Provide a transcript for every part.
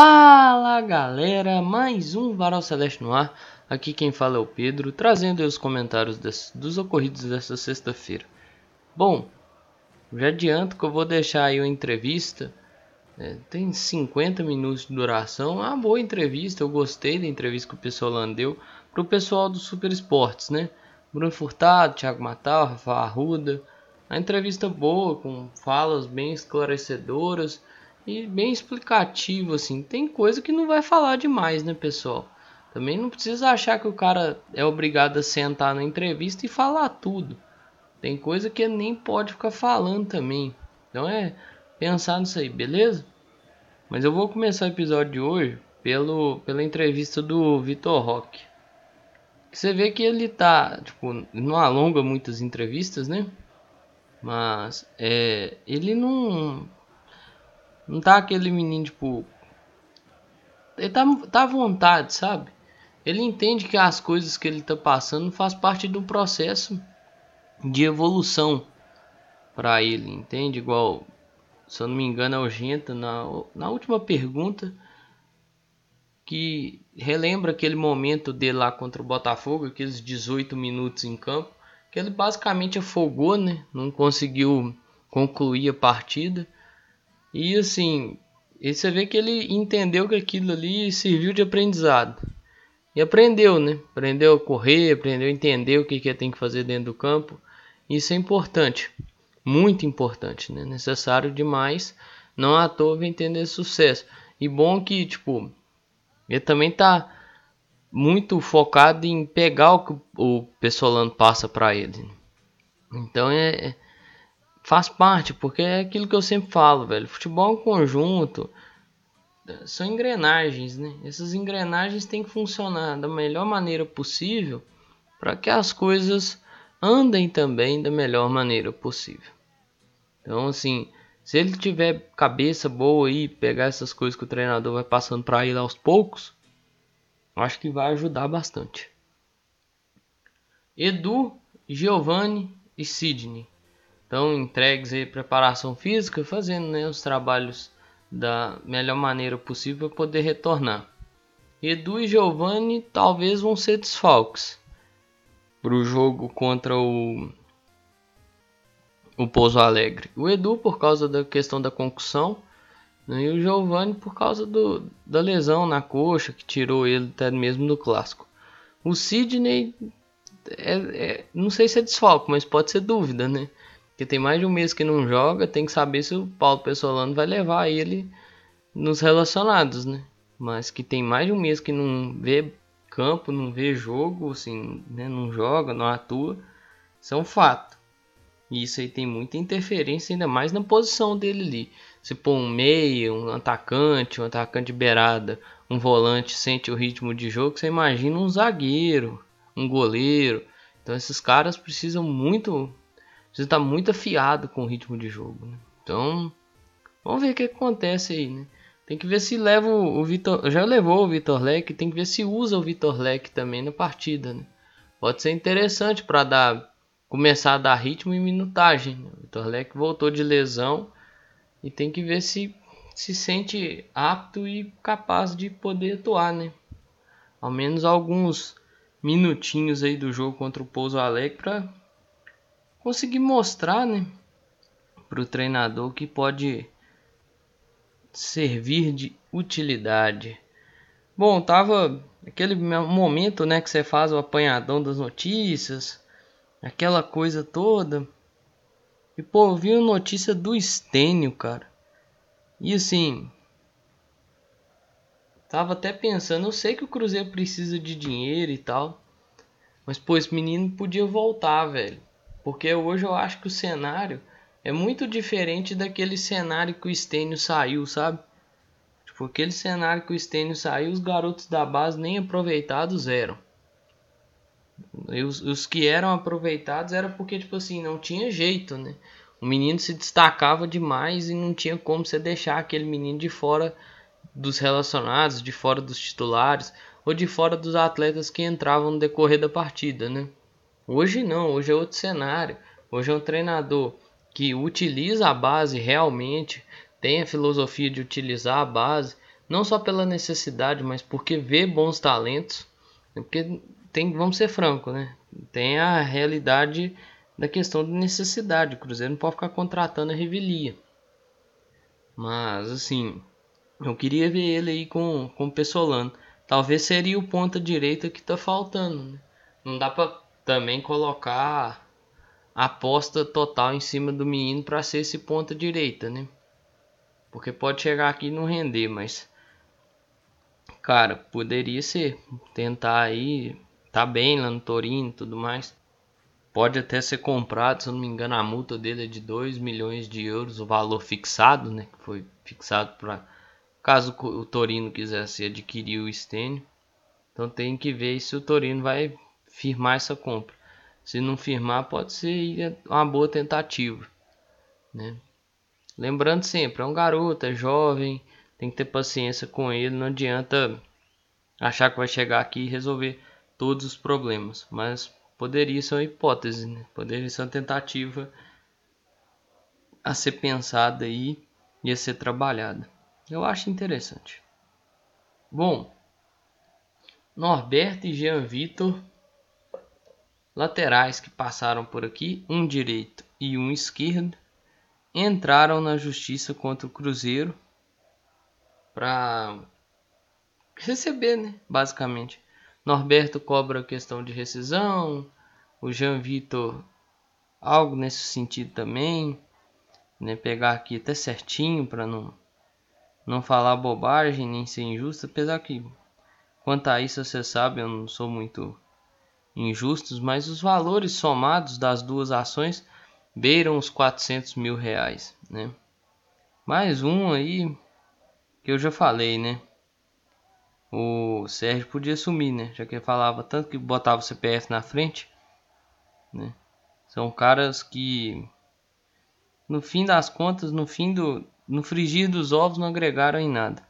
Fala galera, mais um Varal Celeste no ar. Aqui quem fala é o Pedro, trazendo os comentários desse, dos ocorridos desta sexta-feira. Bom, já adianto que eu vou deixar aí uma entrevista. É, tem 50 minutos de duração. Uma boa entrevista, eu gostei da entrevista que o pessoal deu para o pessoal do Super Esportes, né? Bruno Furtado, Thiago Matal, Rafa Arruda. A entrevista boa, com falas bem esclarecedoras e bem explicativo assim. Tem coisa que não vai falar demais, né, pessoal? Também não precisa achar que o cara é obrigado a sentar na entrevista e falar tudo. Tem coisa que nem pode ficar falando também. Então é pensar nisso aí, beleza? Mas eu vou começar o episódio de hoje pelo, pela entrevista do Vitor Roque. Você vê que ele tá, tipo, não alonga muitas entrevistas, né? Mas é, ele não não tá aquele menino, tipo. Ele tá, tá à vontade, sabe? Ele entende que as coisas que ele tá passando faz parte do processo de evolução para ele, entende? Igual, se eu não me engano, é o Genta, na, na última pergunta, que relembra aquele momento dele lá contra o Botafogo, aqueles 18 minutos em campo, que ele basicamente afogou, né? Não conseguiu concluir a partida. E assim, e você vê que ele entendeu que aquilo ali serviu de aprendizado. E aprendeu, né? Aprendeu a correr, aprendeu a entender o que, que tem que fazer dentro do campo. Isso é importante, muito importante, né? Necessário demais. Não à toa vem tendo esse sucesso. E bom que, tipo, ele também tá muito focado em pegar o que o Pessolano passa para ele. Então é, faz parte, porque é aquilo que eu sempre falo, velho. Futebol é um conjunto, são engrenagens, né? Essas engrenagens têm que funcionar da melhor maneira possível para que as coisas andem também da melhor maneira possível. Então, assim, se ele tiver cabeça boa aí, pegar essas coisas que o treinador vai passando para ele aos poucos, acho que vai ajudar bastante. Edu, Giovanni e Sidney então, entregues aí preparação física, fazendo né, os trabalhos da melhor maneira possível para poder retornar. Edu e Giovanni talvez vão ser desfalques para o jogo contra o, o Pouso Alegre. O Edu por causa da questão da concussão né, e o Giovanni por causa do, da lesão na coxa que tirou ele até mesmo do clássico. O Sidney é, é, não sei se é desfalque, mas pode ser dúvida, né? Que tem mais de um mês que não joga, tem que saber se o Paulo Pessolano vai levar ele nos relacionados, né? Mas que tem mais de um mês que não vê campo, não vê jogo, assim, né? não joga, não atua, isso é um fato. E isso aí tem muita interferência, ainda mais na posição dele ali. Se pôr um meio, um atacante, um atacante de beirada, um volante sente o ritmo de jogo, você imagina um zagueiro, um goleiro. Então esses caras precisam muito você está muito afiado com o ritmo de jogo. Né? Então, vamos ver o que acontece aí, né? Tem que ver se leva o, Vitor. Já levou o Vitor Leque, tem que ver se usa o Vitor Leque também na partida, né? Pode ser interessante para dar começar a dar ritmo e minutagem. Né? O Vitor Leque voltou de lesão e tem que ver se se sente apto e capaz de poder atuar, né? Ao menos alguns minutinhos aí do jogo contra o Pouso Alegre para conseguir mostrar, né, para o treinador que pode servir de utilidade. Bom, tava aquele momento, né, que você faz o apanhadão das notícias, aquela coisa toda. E pô, vi a notícia do Estênio, cara. E assim, tava até pensando, eu sei que o Cruzeiro precisa de dinheiro e tal, mas pô, esse menino podia voltar, velho. Porque hoje eu acho que o cenário é muito diferente daquele cenário que o Stênio saiu, sabe? Tipo, aquele cenário que o Stênio saiu, os garotos da base nem aproveitados eram. E os, os que eram aproveitados era porque, tipo assim, não tinha jeito, né? O menino se destacava demais e não tinha como você deixar aquele menino de fora dos relacionados, de fora dos titulares ou de fora dos atletas que entravam no decorrer da partida, né? Hoje não, hoje é outro cenário. Hoje é um treinador que utiliza a base realmente, tem a filosofia de utilizar a base, Não só pela necessidade, mas porque vê bons talentos. Né? Porque tem, vamos ser francos, né? Tem a realidade da questão de necessidade. O Cruzeiro não pode ficar contratando a revelia. Mas assim, eu queria ver ele aí com, com o Pessolano. Talvez seria o ponta direita que tá faltando. Né? Não dá para também colocar aposta total em cima do menino para ser esse ponta direita, né? Porque pode chegar aqui e não render, mas cara, poderia ser tentar aí, tá bem lá no Torino e tudo mais. Pode até ser comprado, se eu não me engano, a multa dele é de 2 milhões de euros, o valor fixado, né, que foi fixado para caso o Torino quisesse adquirir o Stênio. Então tem que ver se o Torino vai firmar essa compra. Se não firmar, pode ser uma boa tentativa, né? Lembrando sempre, é um garoto, é jovem, tem que ter paciência com ele, não adianta achar que vai chegar aqui e resolver todos os problemas, mas poderia ser uma hipótese, né? poderia ser uma tentativa a ser pensada e a ser trabalhada. Eu acho interessante. Bom, Norberto e Jean Vitor, laterais que passaram por aqui, um direito e um esquerdo, entraram na justiça contra o Cruzeiro para receber, né? Basicamente. Norberto cobra a questão de rescisão, o Jean Vitor algo nesse sentido também, né? Pegar aqui até certinho para não não falar bobagem nem ser injusto, apesar que quanto a isso você sabe, eu não sou muito injustos, mas os valores somados das duas ações beiram os 400 mil reais, né? Mais um aí que eu já falei, né? O Sérgio podia sumir, né? Já que ele falava tanto que botava o CPF na frente, né? São caras que no fim das contas, no fim do no frigir dos ovos não agregaram em nada.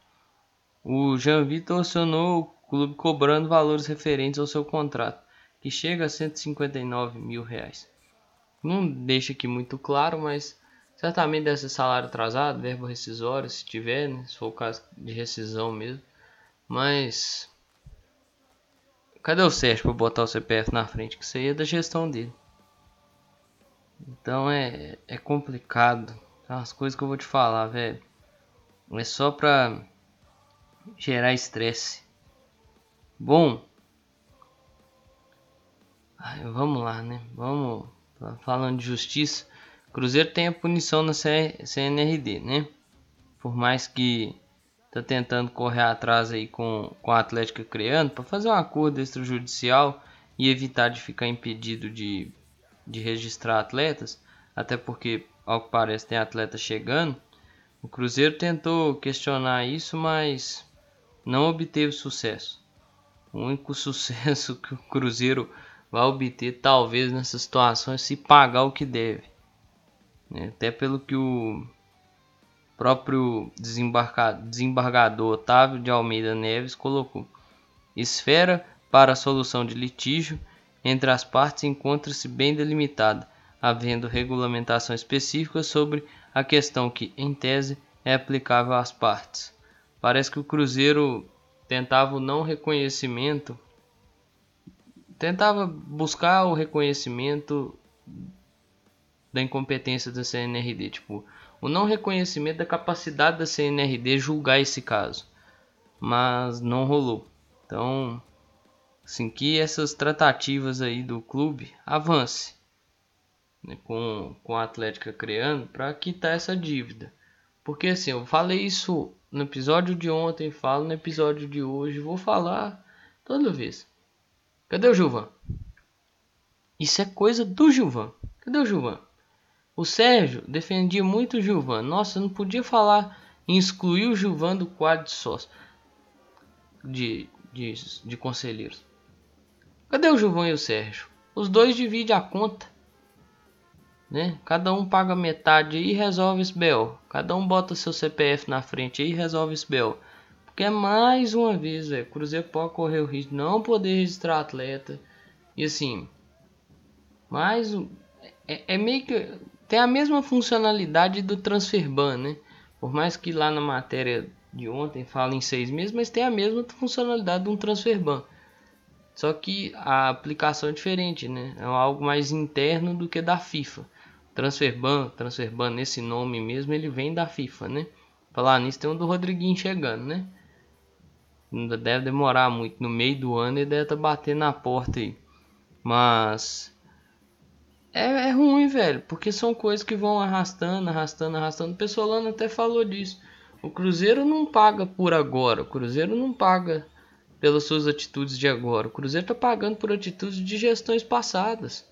O Jean Vitor acionou o clube cobrando valores referentes ao seu contrato, que chega a 159 mil reais. Não deixa aqui muito claro, mas Certamente deve ser salário atrasado, verbo rescisório, se tiver, né? se for o caso de rescisão mesmo. Mas. Cadê o Sérgio para botar o CPF na frente? Que isso aí é da gestão dele. Então é, é complicado. As coisas que eu vou te falar, velho. É só pra gerar estresse. Bom. Vamos lá, né? Vamos. Falando de justiça. Cruzeiro tem a punição na CNRD, né? Por mais que tá tentando correr atrás aí com, com a Atlética criando para fazer um acordo extrajudicial e evitar de ficar impedido de, de registrar atletas, até porque ao que parece tem atleta chegando. O Cruzeiro tentou questionar isso, mas não obteve sucesso. O único sucesso que o Cruzeiro vai obter, talvez nessa situação, é se pagar o que deve. Né? Até pelo que o próprio desembargador Otávio de Almeida Neves colocou. Esfera para a solução de litígio entre as partes encontra-se bem delimitada, havendo regulamentação específica sobre a questão que, em tese, é aplicável às partes. Parece que o Cruzeiro tentava o não reconhecimento, tentava buscar o reconhecimento da incompetência da CNRD, tipo, o não reconhecimento da capacidade da CNRD julgar esse caso, mas não rolou. Então, assim que essas tratativas aí do clube avance né, com, com a Atlética criando para quitar essa dívida. Porque assim, eu falei isso no episódio de ontem, falo no episódio de hoje, vou falar toda vez. Cadê o Gilvan? Isso é coisa do Gilvan. Cadê o Gilvan? O Sérgio defendia muito o Gilvan. Nossa, não podia falar em excluir o Gilvan do quadro de sócio de, de, de conselheiros. Cadê o Gilvan e o Sérgio? Os dois dividem a conta. Né? Cada um paga metade e resolve esse BO. Cada um bota seu CPF na frente e resolve esse BO. Porque é mais uma vez, velho, Cruzeiro pode correr o risco de não poder registrar atleta. E assim, mais um. É, é meio que tem a mesma funcionalidade do transfer ban, né? Por mais que lá na matéria de ontem fala em seis meses, mas tem a mesma funcionalidade de um transfer ban. Só que a aplicação é diferente, né? É algo mais interno do que da FIFA. Transfer ban, transfer ban nesse nome mesmo, ele vem da FIFA, né? Falar nisso tem um do Rodriguinho chegando, né? Ainda deve demorar muito. No meio do ano ele deve estar tá batendo na porta aí. Mas é, é, ruim, velho, porque são coisas que vão arrastando, arrastando, arrastando. O Pessolano até falou disso. O Cruzeiro não paga por agora. O Cruzeiro não paga pelas suas atitudes de agora. O Cruzeiro está pagando por atitudes de gestões passadas.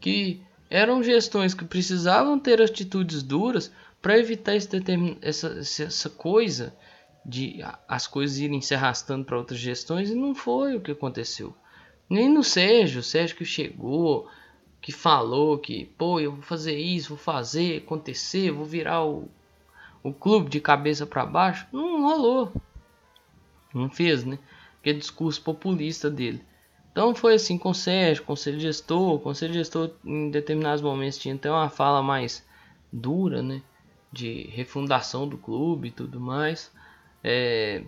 Que eram gestões que precisavam ter atitudes duras para evitar esse essa, essa coisa de as coisas irem se arrastando para outras gestões e não foi o que aconteceu. Nem no Sérgio, o Sérgio que chegou, que falou que, pô, eu vou fazer isso, vou fazer acontecer, vou virar o, o clube de cabeça para baixo, não rolou. Não fez, né? Aquele discurso populista dele. Então foi assim com o Sérgio, conselho gestor, conselho gestor em determinados momentos tinha até uma fala mais dura, né? De refundação do clube e tudo mais. É,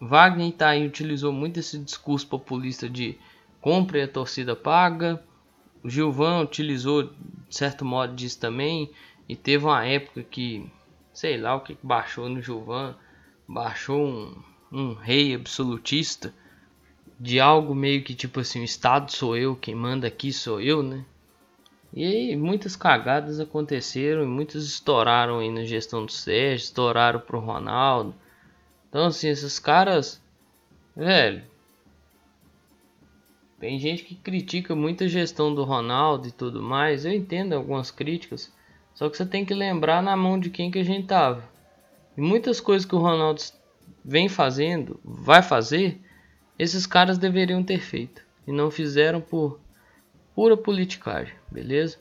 Wagner Itaí utilizou muito esse discurso populista de compre a torcida paga. O Gilvan utilizou de certo modo disso também. E teve uma época que, sei lá o que baixou no Gilvan, baixou um, um rei absolutista de algo meio que tipo assim, o Estado sou eu, quem manda aqui sou eu, né? E aí muitas cagadas aconteceram e muitas estouraram aí na gestão do Sérgio, estouraram pro Ronaldo. Então assim, esses caras, velho, tem gente que critica muito a gestão do Ronaldo e tudo mais. Eu entendo algumas críticas. Só que você tem que lembrar na mão de quem que a gente tava. E muitas coisas que o Ronaldo vem fazendo, vai fazer, esses caras deveriam ter feito. E não fizeram por pura politicagem, beleza?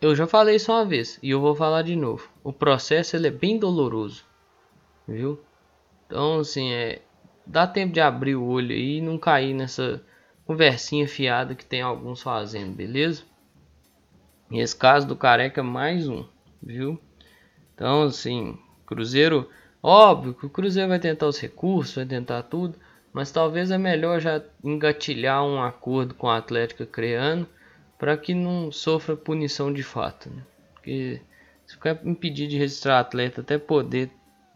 Eu já falei isso uma vez e eu vou falar de novo. O processo ele é bem doloroso, viu? Então, assim, é dá tempo de abrir o olho aí e não cair nessa conversinha fiada que tem alguns fazendo, beleza? E esse caso do Careca é mais um, viu? Então, assim, Cruzeiro, óbvio que o Cruzeiro vai tentar os recursos, vai tentar tudo, mas talvez é melhor já engatilhar um acordo com a Atlética Creano para que não sofra punição de fato, né? Porque se ficar impedido de registrar atleta até poder,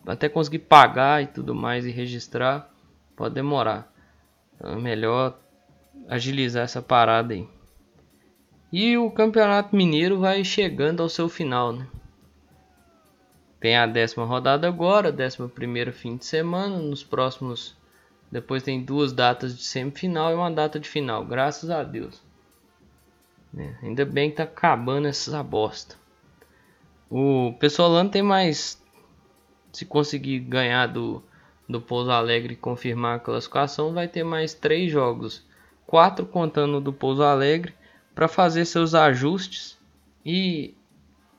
até conseguir pagar e tudo mais e registrar, pode demorar. Então é melhor agilizar essa parada aí. E o Campeonato Mineiro vai chegando ao seu final, né? Tem a décima rodada agora, décima primeira fim de semana. Nos próximos, depois tem duas datas de semifinal e uma data de final. Graças a Deus. É, ainda bem que tá acabando essa bosta. O Pessoalano tem mais, se conseguir ganhar do do Pouso Alegre e confirmar a classificação, vai ter mais três jogos quatro contando do Pouso Alegre, para fazer seus ajustes e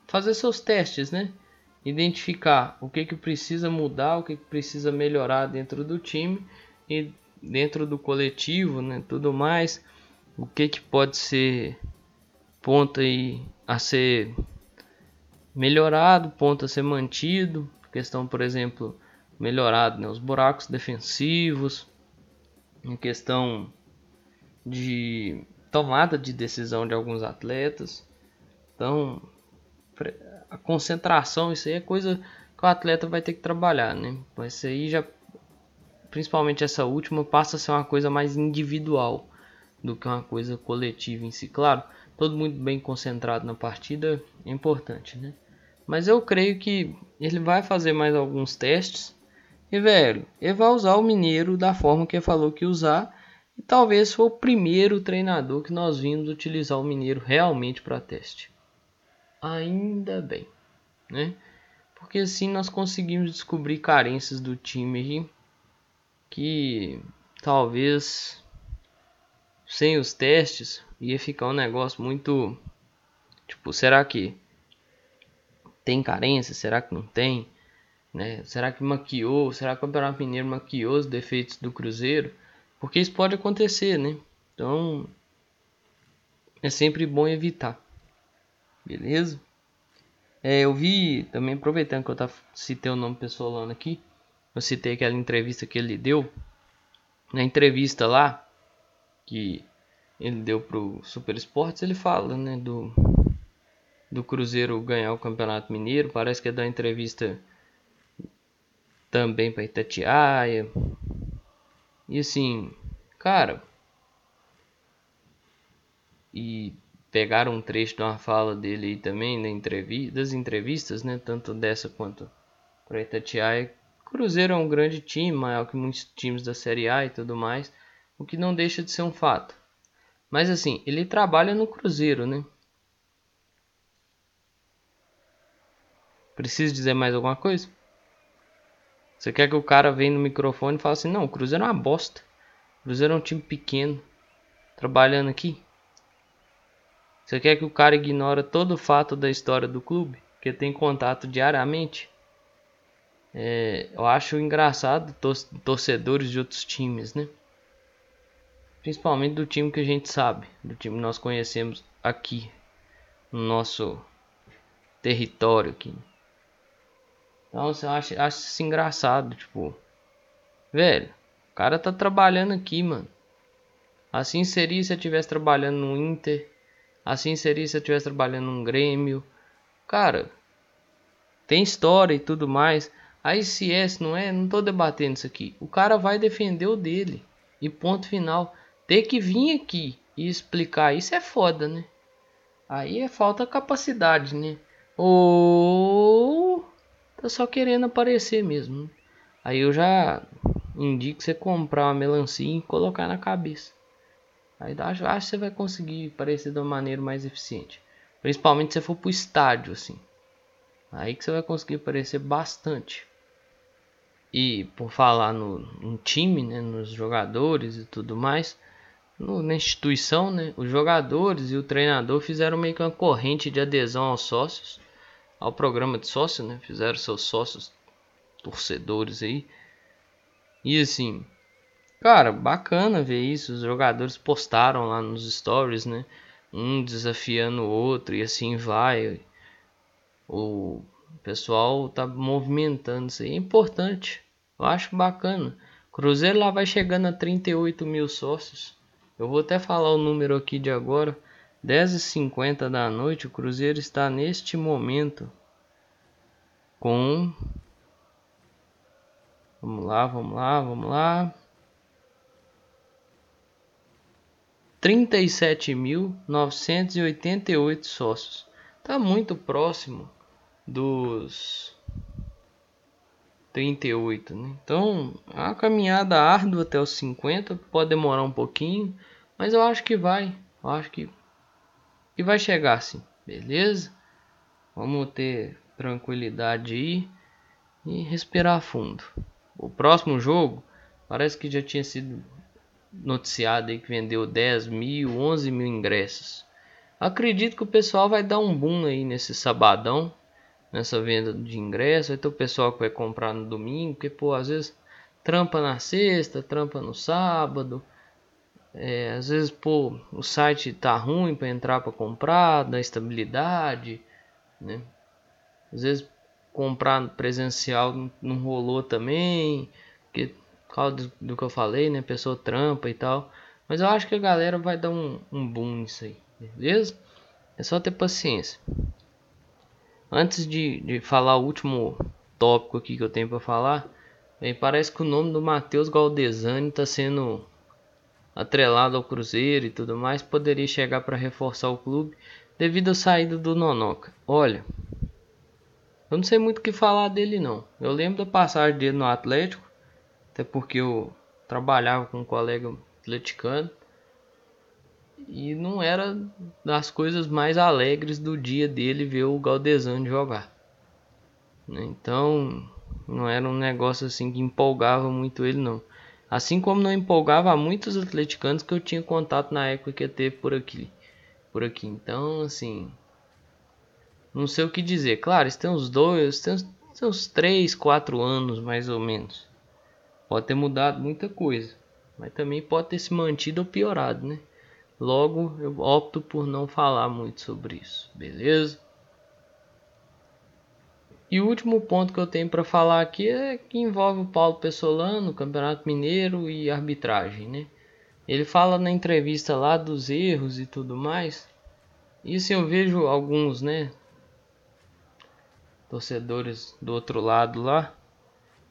fazer seus testes, né? Identificar o que, que precisa mudar, o que, que precisa melhorar dentro do time e dentro do coletivo, né? Tudo mais, o que, que pode ser ponto aí a ser melhorado, ponto a ser mantido, questão, por exemplo, melhorado, né? Os buracos defensivos, em questão de tomada de decisão de alguns atletas. Então, a concentração, isso aí é coisa que o atleta vai ter que trabalhar, né? Isso aí já, principalmente essa última, passa a ser uma coisa mais individual do que uma coisa coletiva em si. Claro, todo mundo bem concentrado na partida é importante, né? Mas eu creio que ele vai fazer mais alguns testes. E, velho, ele vai usar o Mineiro da forma que ele falou que usar e talvez foi o primeiro treinador que nós vimos utilizar o Mineiro realmente para teste. Ainda bem, né? Porque assim nós conseguimos descobrir carências do time que talvez sem os testes ia ficar um negócio muito tipo, será que tem carência? Será que não tem? Né? Será que maquiou? Será que o Campeonato Mineiro maquiou os defeitos do Cruzeiro? Porque isso pode acontecer, né? Então é sempre bom evitar. Beleza? É, eu vi também, aproveitando que eu citei o nome pessoal aqui, eu citei aquela entrevista que ele deu. Na entrevista lá, que ele deu pro Super Esportes, ele fala, né, do, do Cruzeiro ganhar o Campeonato Mineiro. Parece que é da entrevista também para Itatiaia. E assim, cara, e pegaram um trecho de uma fala dele aí também na entrevista, das entrevistas, né, tanto dessa quanto para Itatiaia. Cruzeiro é um grande time, maior que muitos times da Série A e tudo mais, o que não deixa de ser um fato. Mas assim, ele trabalha no Cruzeiro, né? Preciso dizer mais alguma coisa? Você quer que o cara venha no microfone e fale assim: Não, o Cruzeiro é uma bosta. O Cruzeiro é um time pequeno, trabalhando aqui. Você quer que o cara ignore todo o fato da história do clube, que tem contato diariamente? É, eu acho engraçado torcedores de outros times, né? Principalmente do time que a gente sabe, do time que nós conhecemos aqui, no nosso território aqui. Então você acha, acha isso engraçado, tipo, velho, o cara tá trabalhando aqui, mano. Assim seria se eu estivesse trabalhando no Inter, assim seria se eu estivesse trabalhando no Grêmio. Cara, tem história e tudo mais. Aí se é, não é, não tô debatendo isso aqui. O cara vai defender o dele. E ponto final. Ter que vir aqui e explicar isso é foda, né? Aí é falta capacidade, né? Ou tá só querendo aparecer mesmo. Aí eu já indico você comprar uma melancia e colocar na cabeça. Aí acho, acho que você vai conseguir aparecer de uma maneira mais eficiente. Principalmente se você for pro estádio, assim. Aí que você vai conseguir aparecer bastante. E por falar no, no time, né, nos jogadores e tudo mais, no, na instituição, né, os jogadores e o treinador fizeram meio que uma corrente de adesão aos sócios ao programa de sócio, né? Fizeram seus sócios torcedores aí. E assim, cara, bacana ver isso. Os jogadores postaram lá nos stories, né? Um desafiando o outro e assim vai. O pessoal tá movimentando isso aí. É importante. Eu acho bacana. Cruzeiro lá vai chegando a 38 mil sócios. Eu vou até falar o número aqui de agora. 10h50 da noite, o Cruzeiro está neste momento com. Vamos lá, vamos lá, vamos lá. 37.988 sócios. Está muito próximo dos 38, né? Então, é uma caminhada árdua até os 50, pode demorar um pouquinho, mas eu acho que vai. Eu acho que e vai chegar assim, beleza? Vamos ter tranquilidade aí e respirar fundo. O próximo jogo parece que já tinha sido noticiado aí que vendeu 10 mil, 11 mil ingressos. Acredito que o pessoal vai dar um boom aí nesse sabadão, nessa venda de ingressos. Vai ter o pessoal que vai comprar no domingo, porque pô, às vezes trampa na sexta, trampa no sábado. É, às vezes, pô, o site tá ruim para entrar para comprar, da estabilidade, né? Às vezes comprar presencial não rolou também, porque por causa do, do, que eu falei, né? Pessoa trampa e tal. Mas eu acho que a galera vai dar um, um boom nisso aí, beleza? É só ter paciência. Antes de, de falar o último tópico aqui que eu tenho para falar, bem, parece que o nome do Matheus Galdesani está sendo atrelado ao Cruzeiro e tudo mais, poderia chegar para reforçar o clube devido à saída do Nonoca. Olha, eu não sei muito o que falar dele não. Eu lembro da passagem dele no Atlético, até porque eu trabalhava com um colega atleticano e não era das coisas mais alegres do dia dele ver o Galdesano jogar. Então, não era um negócio assim que empolgava muito ele não. Assim como não empolgava muitos atleticanos que eu tinha contato na época que teve por aqui. Por aqui. Então, assim. Não sei o que dizer. Claro, isso tem uns dois, tem uns, tem uns três, quatro anos mais ou menos. Pode ter mudado muita coisa. Mas também pode ter se mantido ou piorado, né? Logo, eu opto por não falar muito sobre isso. Beleza? E o último ponto que eu tenho para falar aqui é que envolve o Paulo Pessolano, Campeonato Mineiro e arbitragem, né? Ele fala na entrevista lá dos erros e tudo mais. Assim eu vejo alguns, né, torcedores do outro lado lá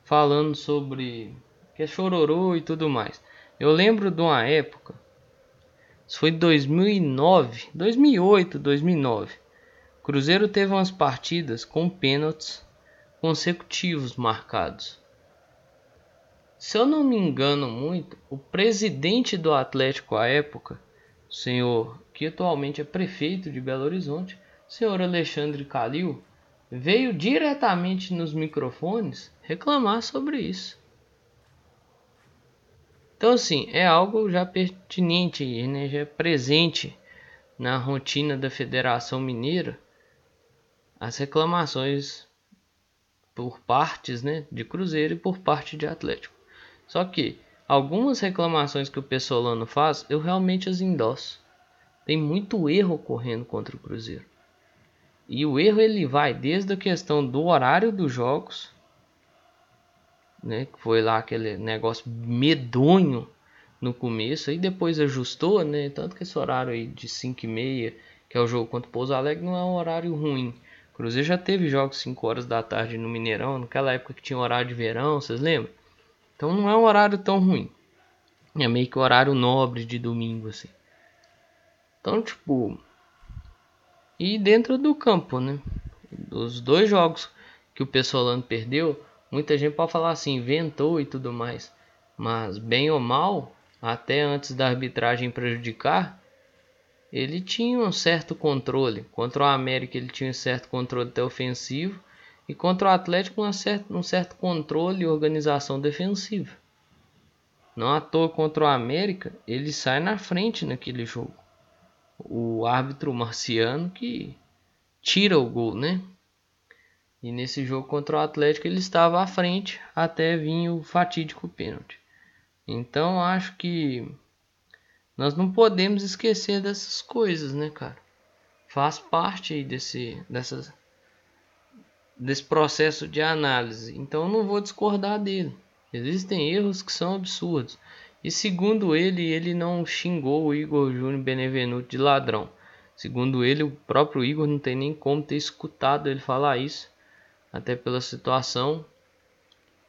falando sobre que é chororô e tudo mais. Eu lembro de uma época, isso foi 2009, 2008, 2009. Cruzeiro teve umas partidas com pênaltis consecutivos marcados. Se eu não me engano muito, o presidente do Atlético à época, senhor que atualmente é prefeito de Belo Horizonte, senhor Alexandre Calil, veio diretamente nos microfones reclamar sobre isso. Então, assim, é algo já pertinente, né? já é presente na rotina da Federação Mineira as reclamações por partes né, de Cruzeiro e por parte de Atlético. Só que algumas reclamações que o Pessolano faz, eu realmente as endosso. Tem muito erro ocorrendo contra o Cruzeiro. E o erro ele vai desde a questão do horário dos jogos, né, que foi lá aquele negócio medonho no começo, e depois ajustou, né, tanto que esse horário aí de 5 e meia, que é o jogo contra o Pouso Alegre, não é um horário ruim. Cruzeiro já teve jogos 5 horas da tarde no Mineirão, naquela época que tinha horário de verão, vocês lembram? Então não é um horário tão ruim. É meio que horário nobre de domingo, assim. Então, tipo, e dentro do campo, né? Os dois jogos que o Pessolano perdeu, muita gente pode falar assim, inventou e tudo mais. Mas bem ou mal, até antes da arbitragem prejudicar, ele tinha um certo controle. Contra o América ele tinha um certo controle até ofensivo. E contra o Atlético um certo, um certo controle e organização defensiva. Não à toa contra o América ele sai na frente naquele jogo o árbitro marciano que tira o gol, né? E nesse jogo contra o Atlético ele estava à frente até vir o fatídico pênalti. Então acho que nós não podemos esquecer dessas coisas, né, cara? Faz parte desse, dessas, desse processo de análise. Então eu não vou discordar dele. Existem erros que são absurdos. E segundo ele, ele não xingou o Igor Júnior Benevenuto de ladrão. Segundo ele, o próprio Igor não tem nem como ter escutado ele falar isso, até pela situação.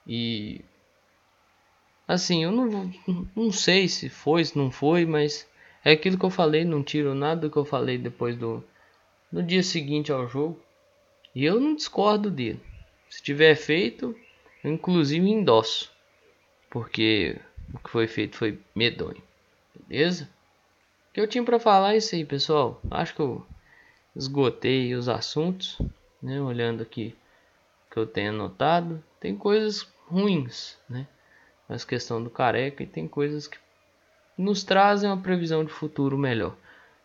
E assim, eu não, não sei se foi, se não foi, mas é aquilo que eu falei, não tiro nada do que eu falei depois do no dia seguinte ao jogo. E eu não discordo dele. Se tiver feito, eu inclusive endosso. Porque o que foi feito foi medonho. Beleza? O que eu tinha para falar é isso aí, pessoal. Acho que eu esgotei os assuntos, né? Olhando aqui que eu tenho anotado, tem coisas ruins, né? Mas questão do careca e tem coisas que nos trazem uma previsão de futuro melhor.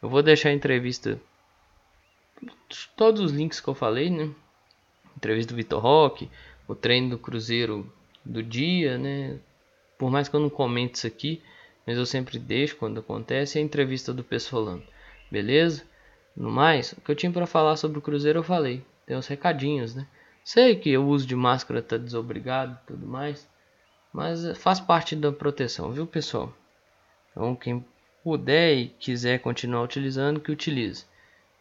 Eu vou deixar a entrevista todos os links que eu falei, né? Entrevista do Vitor Roque, o treino do Cruzeiro do dia, né? Por mais que eu não comente isso aqui, mas eu sempre deixo quando acontece a entrevista do Pessolano. Beleza? No mais, o que eu tinha para falar sobre o Cruzeiro eu falei. Tem uns recadinhos, né? Sei que o uso de máscara tá desobrigado e tudo mais, mas faz parte da proteção, viu pessoal? Então quem puder e quiser continuar utilizando, que utilize.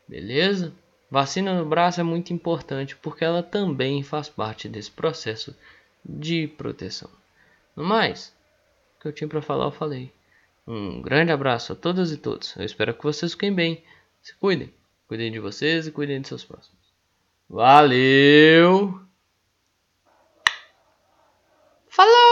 Beleza? Vacina no braço é muito importante porque ela também faz parte desse processo de proteção. No mais, o que eu tinha para falar eu falei. Um grande abraço a todas e todos. Eu espero que vocês fiquem bem. Se cuidem. Cuidem de vocês e cuidem de seus próximos. Valeu! Falou!